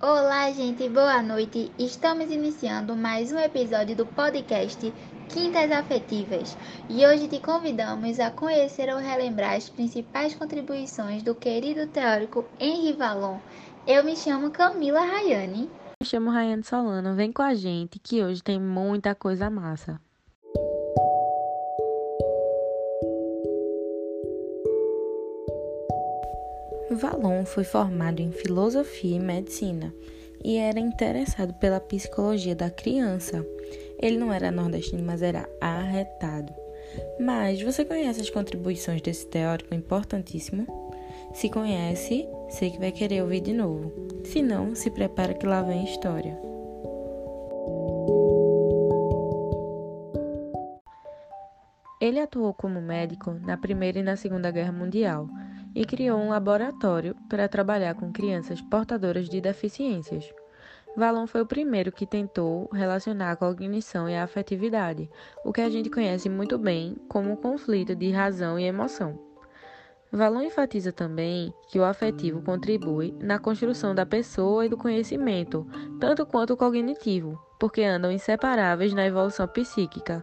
Olá, gente, boa noite. Estamos iniciando mais um episódio do podcast Quintas Afetivas e hoje te convidamos a conhecer ou relembrar as principais contribuições do querido teórico Henri Vallon. Eu me chamo Camila Rayane. Me chamo Rayane Solano. Vem com a gente que hoje tem muita coisa massa. Valon foi formado em filosofia e medicina e era interessado pela psicologia da criança. Ele não era nordestino, mas era arretado. Mas você conhece as contribuições desse teórico importantíssimo? Se conhece, sei que vai querer ouvir de novo. Se não, se prepara que lá vem história. Ele atuou como médico na Primeira e na Segunda Guerra Mundial e criou um laboratório para trabalhar com crianças portadoras de deficiências. Valon foi o primeiro que tentou relacionar a cognição e a afetividade, o que a gente conhece muito bem como o conflito de razão e emoção. Valon enfatiza também que o afetivo contribui na construção da pessoa e do conhecimento, tanto quanto o cognitivo, porque andam inseparáveis na evolução psíquica.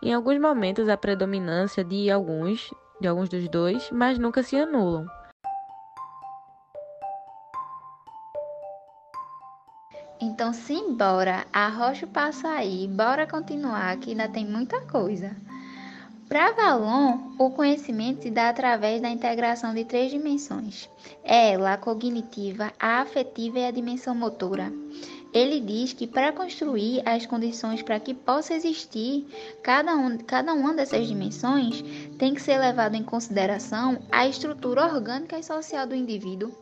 Em alguns momentos, a predominância de alguns de alguns dos dois, mas nunca se anulam. Então, simbora, arrocha o passo aí, bora continuar que ainda tem muita coisa. Para Valon, o conhecimento se dá através da integração de três dimensões: ela, a cognitiva, a afetiva e a dimensão motora. Ele diz que para construir as condições para que possa existir cada, um, cada uma dessas dimensões, tem que ser levado em consideração a estrutura orgânica e social do indivíduo.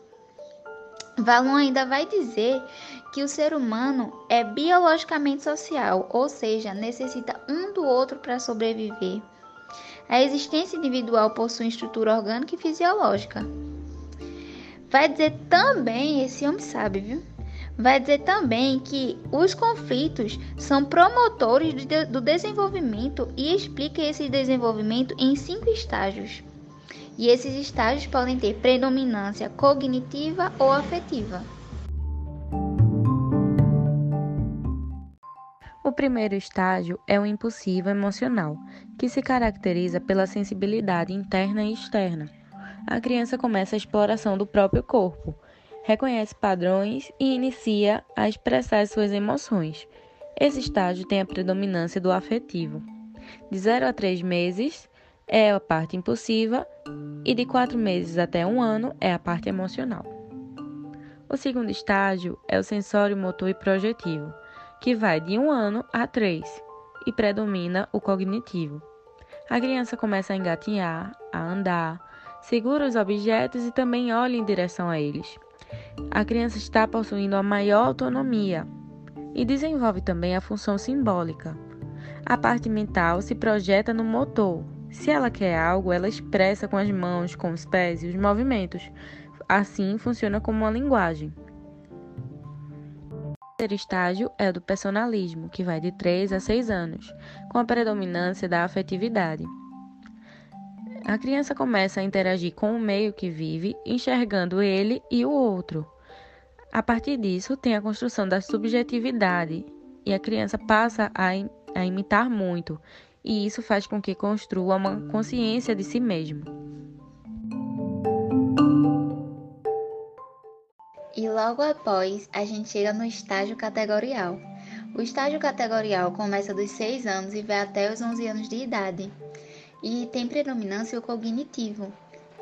Valon ainda vai dizer que o ser humano é biologicamente social, ou seja, necessita um do outro para sobreviver. A existência individual possui estrutura orgânica e fisiológica. Vai dizer também, esse homem sabe, viu? Vai dizer também que os conflitos são promotores do desenvolvimento e explica esse desenvolvimento em cinco estágios. E esses estágios podem ter predominância cognitiva ou afetiva. O primeiro estágio é o impulsivo emocional, que se caracteriza pela sensibilidade interna e externa. A criança começa a exploração do próprio corpo, reconhece padrões e inicia a expressar suas emoções. Esse estágio tem a predominância do afetivo. De 0 a 3 meses é a parte impulsiva e de 4 meses até 1 ano é a parte emocional. O segundo estágio é o sensório motor e projetivo, que vai de 1 ano a 3 e predomina o cognitivo. A criança começa a engatinhar, a andar, segura os objetos e também olha em direção a eles a criança está possuindo a maior autonomia e desenvolve também a função simbólica. A parte mental se projeta no motor. Se ela quer algo, ela expressa com as mãos, com os pés e os movimentos. Assim, funciona como uma linguagem. O terceiro estágio é o do personalismo, que vai de 3 a 6 anos, com a predominância da afetividade. A criança começa a interagir com o meio que vive, enxergando ele e o outro. A partir disso, tem a construção da subjetividade e a criança passa a, a imitar muito, e isso faz com que construa uma consciência de si mesmo. E logo após, a gente chega no estágio categorial. O estágio categorial começa dos 6 anos e vai até os 11 anos de idade e tem predominância o cognitivo.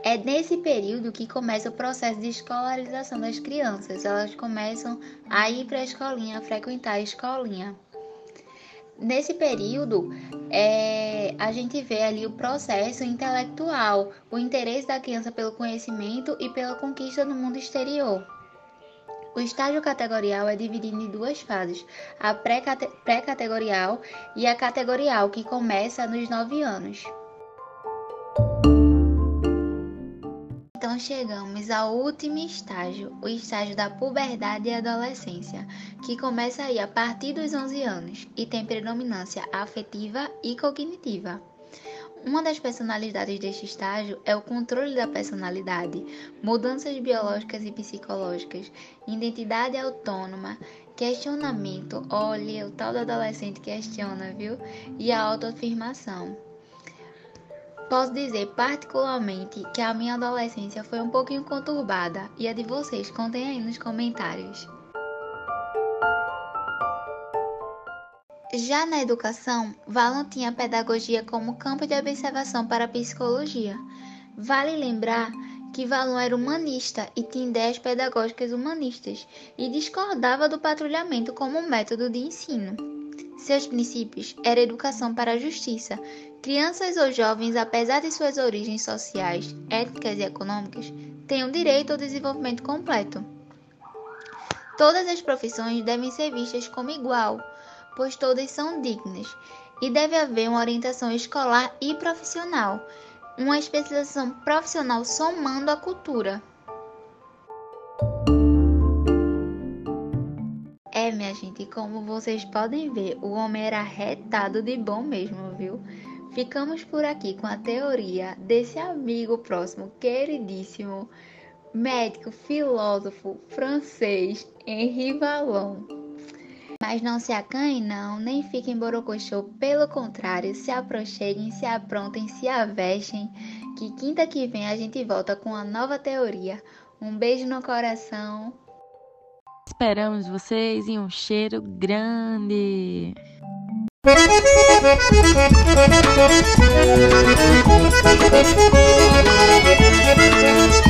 É nesse período que começa o processo de escolarização das crianças. Elas começam a ir para a escolinha, a frequentar a escolinha. Nesse período, é, a gente vê ali o processo intelectual, o interesse da criança pelo conhecimento e pela conquista do mundo exterior. O estágio categorial é dividido em duas fases: a pré-categorial e a categorial, que começa nos 9 anos. Chegamos ao último estágio, o estágio da puberdade e adolescência, que começa aí a partir dos 11 anos e tem predominância afetiva e cognitiva. Uma das personalidades deste estágio é o controle da personalidade, mudanças biológicas e psicológicas, identidade autônoma, questionamento, olha, o tal do adolescente questiona, viu? E a autoafirmação. Posso dizer particularmente que a minha adolescência foi um pouquinho conturbada e a de vocês contem aí nos comentários. Já na educação, Valon tinha a pedagogia como campo de observação para a psicologia. Vale lembrar que Valon era humanista e tinha ideias pedagógicas humanistas e discordava do patrulhamento como método de ensino. Seus princípios eram educação para a justiça. Crianças ou jovens, apesar de suas origens sociais, étnicas e econômicas, o direito ao desenvolvimento completo. Todas as profissões devem ser vistas como igual pois todas são dignas, e deve haver uma orientação escolar e profissional, uma especialização profissional somando a cultura. Gente, como vocês podem ver, o homem era retado de bom mesmo, viu? Ficamos por aqui com a teoria desse amigo próximo, queridíssimo, médico, filósofo francês Henri Vallon. Mas não se acanhem não, nem fiquem borocochô, pelo contrário, se aproxeguem, se aprontem, se avestem, que quinta que vem a gente volta com a nova teoria. Um beijo no coração. Esperamos vocês e um cheiro grande.